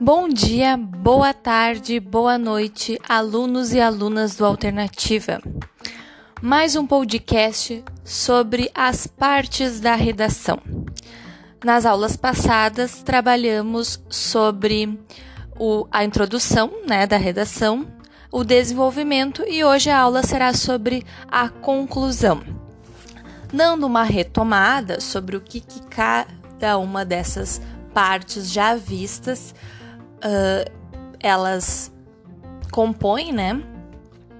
Bom dia, boa tarde, boa noite, alunos e alunas do Alternativa. Mais um podcast sobre as partes da redação. Nas aulas passadas, trabalhamos sobre o, a introdução né, da redação, o desenvolvimento e hoje a aula será sobre a conclusão. Dando uma retomada sobre o que, que cada uma dessas partes já vistas uh, elas compõem, né?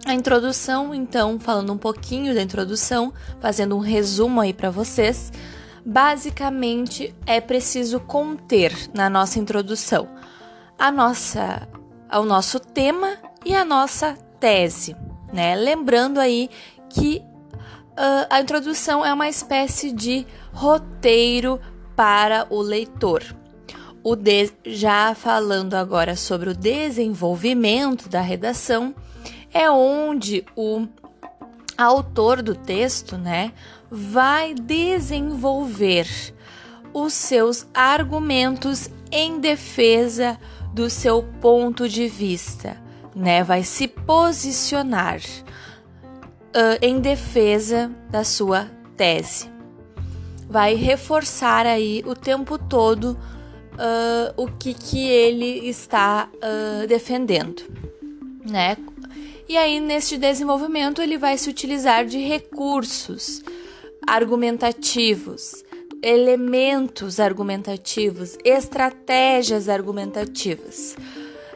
A introdução, então, falando um pouquinho da introdução, fazendo um resumo aí para vocês, basicamente é preciso conter na nossa introdução a nossa, o nosso tema e a nossa tese, né? Lembrando aí que uh, a introdução é uma espécie de roteiro para o leitor. O de, já falando agora sobre o desenvolvimento da redação, é onde o autor do texto, né, vai desenvolver os seus argumentos em defesa do seu ponto de vista, né? Vai se posicionar uh, em defesa da sua tese. Vai reforçar aí o tempo todo uh, o que, que ele está uh, defendendo, né? E aí, neste desenvolvimento, ele vai se utilizar de recursos argumentativos, elementos argumentativos, estratégias argumentativas.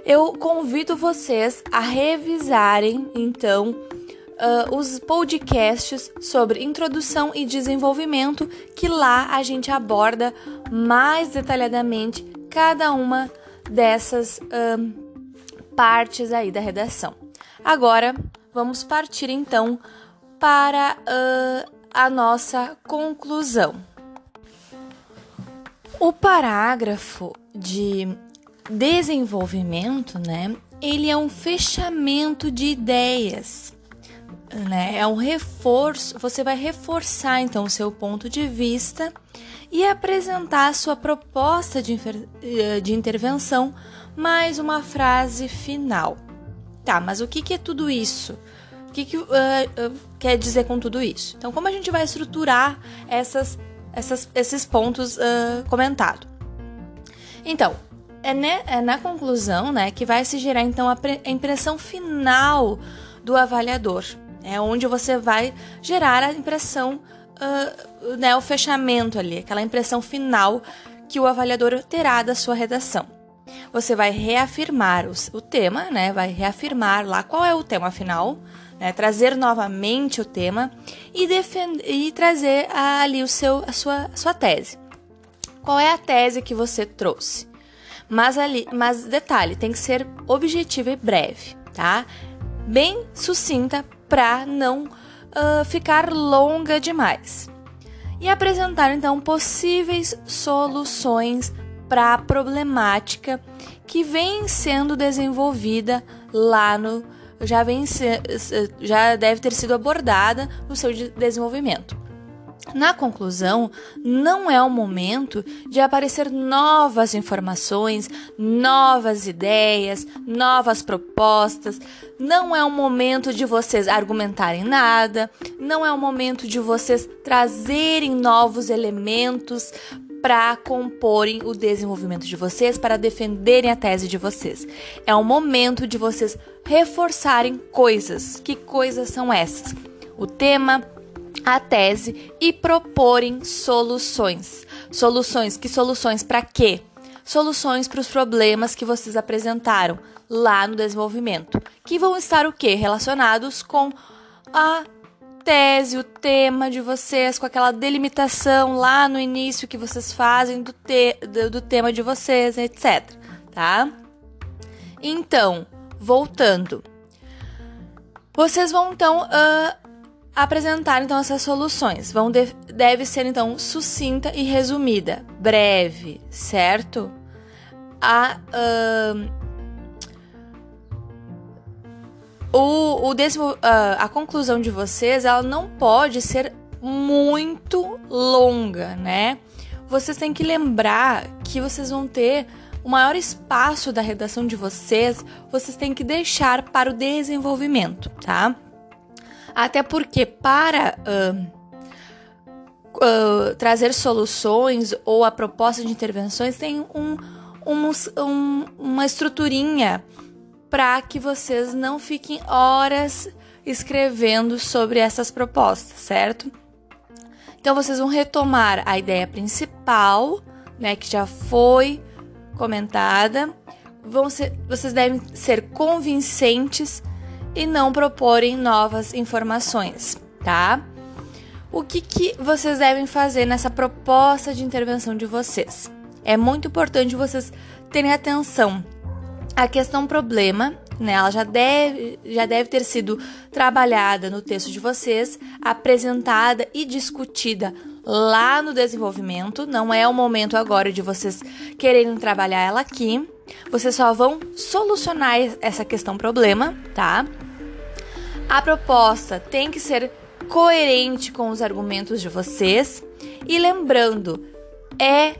Eu convido vocês a revisarem, então, uh, os podcasts sobre introdução e desenvolvimento, que lá a gente aborda mais detalhadamente cada uma dessas uh, partes aí da redação. Agora, vamos partir então para uh, a nossa conclusão. O parágrafo de desenvolvimento, né? Ele é um fechamento de ideias né? É um reforço, você vai reforçar então o seu ponto de vista e apresentar a sua proposta de, eh, de intervenção mais uma frase final. Tá, mas o que, que é tudo isso? O que, que uh, uh, quer dizer com tudo isso? Então, como a gente vai estruturar essas, essas, esses pontos uh, comentados? Então, é, ne, é, na conclusão né, que vai se gerar então a, a impressão final do avaliador é onde você vai gerar a impressão, uh, né, o fechamento ali, aquela impressão final que o avaliador terá da sua redação. Você vai reafirmar o, o tema, né, vai reafirmar lá qual é o tema final, né, trazer novamente o tema e, defender, e trazer ali o seu, a, sua, a sua tese. Qual é a tese que você trouxe? Mas ali, mas detalhe, tem que ser objetiva e breve, tá? Bem sucinta para não uh, ficar longa demais. E apresentar então possíveis soluções para a problemática que vem sendo desenvolvida lá no já vem já deve ter sido abordada no seu desenvolvimento. Na conclusão, não é o momento de aparecer novas informações, novas ideias, novas propostas. Não é o momento de vocês argumentarem nada, não é o momento de vocês trazerem novos elementos para comporem o desenvolvimento de vocês, para defenderem a tese de vocês. É o momento de vocês reforçarem coisas. Que coisas são essas? O tema, a tese e proporem soluções. Soluções, que soluções para quê? Soluções para os problemas que vocês apresentaram lá no desenvolvimento, que vão estar o quê? Relacionados com a tese, o tema de vocês, com aquela delimitação lá no início que vocês fazem do, te, do, do tema de vocês, etc. Tá? Então, voltando. Vocês vão então uh, apresentar então essas soluções. Vão de, deve ser então sucinta e resumida, breve, certo? A uh, o, o uh, a conclusão de vocês ela não pode ser muito longa, né? Vocês têm que lembrar que vocês vão ter o maior espaço da redação de vocês, vocês têm que deixar para o desenvolvimento, tá? Até porque para uh, uh, trazer soluções ou a proposta de intervenções tem um, um, um uma estruturinha para que vocês não fiquem horas escrevendo sobre essas propostas, certo? Então vocês vão retomar a ideia principal, né, que já foi comentada. Vão ser, vocês devem ser convincentes e não proporem novas informações, tá? O que, que vocês devem fazer nessa proposta de intervenção de vocês? É muito importante vocês terem atenção à questão problema, né? Ela já deve, já deve ter sido trabalhada no texto de vocês, apresentada e discutida lá no desenvolvimento. Não é o momento agora de vocês quererem trabalhar ela aqui. Vocês só vão solucionar essa questão problema, tá? A proposta tem que ser coerente com os argumentos de vocês e lembrando, é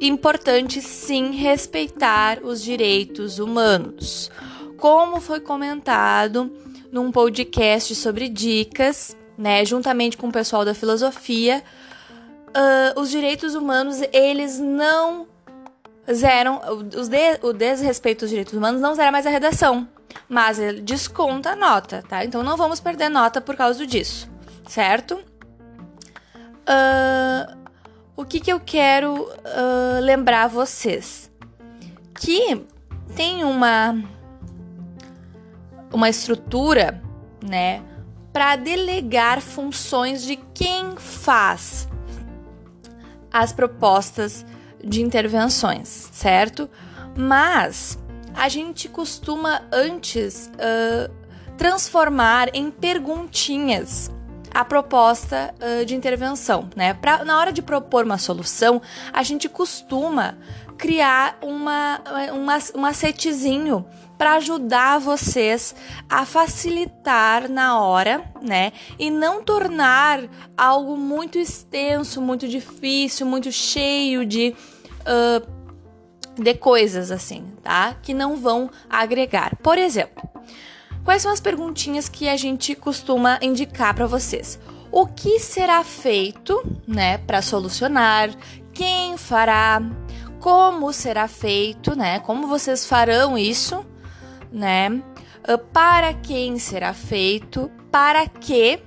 importante sim respeitar os direitos humanos. Como foi comentado num podcast sobre dicas, né, juntamente com o pessoal da filosofia, uh, os direitos humanos eles não zeram os de, o desrespeito aos direitos humanos não zera mais a redação mas ele desconta a nota, tá? Então não vamos perder nota por causa disso, certo? Uh, o que, que eu quero uh, lembrar vocês? Que tem uma uma estrutura, né, para delegar funções de quem faz as propostas de intervenções, certo? Mas a gente costuma antes uh, transformar em perguntinhas a proposta uh, de intervenção, né? Pra, na hora de propor uma solução, a gente costuma criar uma, uma, um macetezinho para ajudar vocês a facilitar na hora, né? E não tornar algo muito extenso, muito difícil, muito cheio de uh, de coisas assim, tá? Que não vão agregar. Por exemplo, quais são as perguntinhas que a gente costuma indicar para vocês? O que será feito, né, para solucionar? Quem fará? Como será feito, né? Como vocês farão isso, né? Ah, para quem será feito? Para que,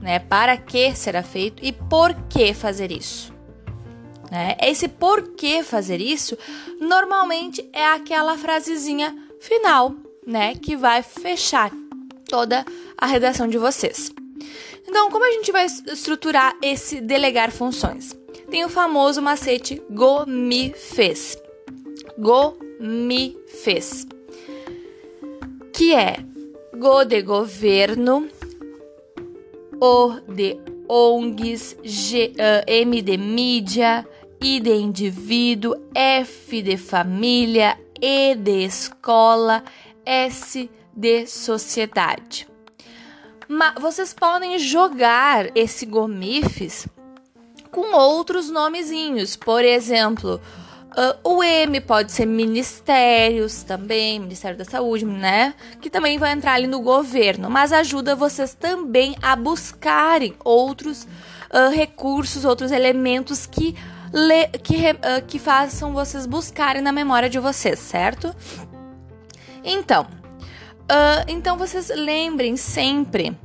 né? Para que será feito e por que fazer isso? Né? Esse porquê fazer isso normalmente é aquela frasezinha final, né, que vai fechar toda a redação de vocês. Então, como a gente vai estruturar esse delegar funções? Tem o famoso macete go me fez. Go me fez. Que é go de governo, o de ONGs, G, uh, M de mídia, I de indivíduo, F de família, E de escola, S de sociedade. Mas vocês podem jogar esse gomifes com outros nomezinhos, por exemplo, uh, o M pode ser ministérios também, Ministério da Saúde, né? Que também vai entrar ali no governo, mas ajuda vocês também a buscarem outros uh, recursos, outros elementos que que, uh, que façam vocês buscarem na memória de vocês, certo? Então, uh, então vocês lembrem sempre,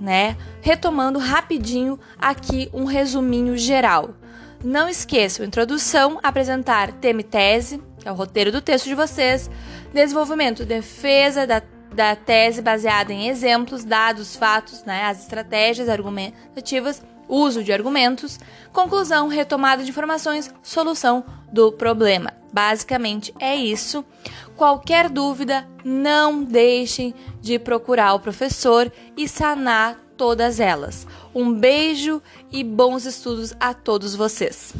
né? Retomando rapidinho aqui um resuminho geral. Não esqueçam, introdução, apresentar tema e tese, que é o roteiro do texto de vocês, desenvolvimento, defesa da, da tese baseada em exemplos, dados, fatos, né, as estratégias argumentativas uso de argumentos, conclusão, retomada de informações, solução do problema. Basicamente é isso. Qualquer dúvida, não deixem de procurar o professor e sanar todas elas. Um beijo e bons estudos a todos vocês.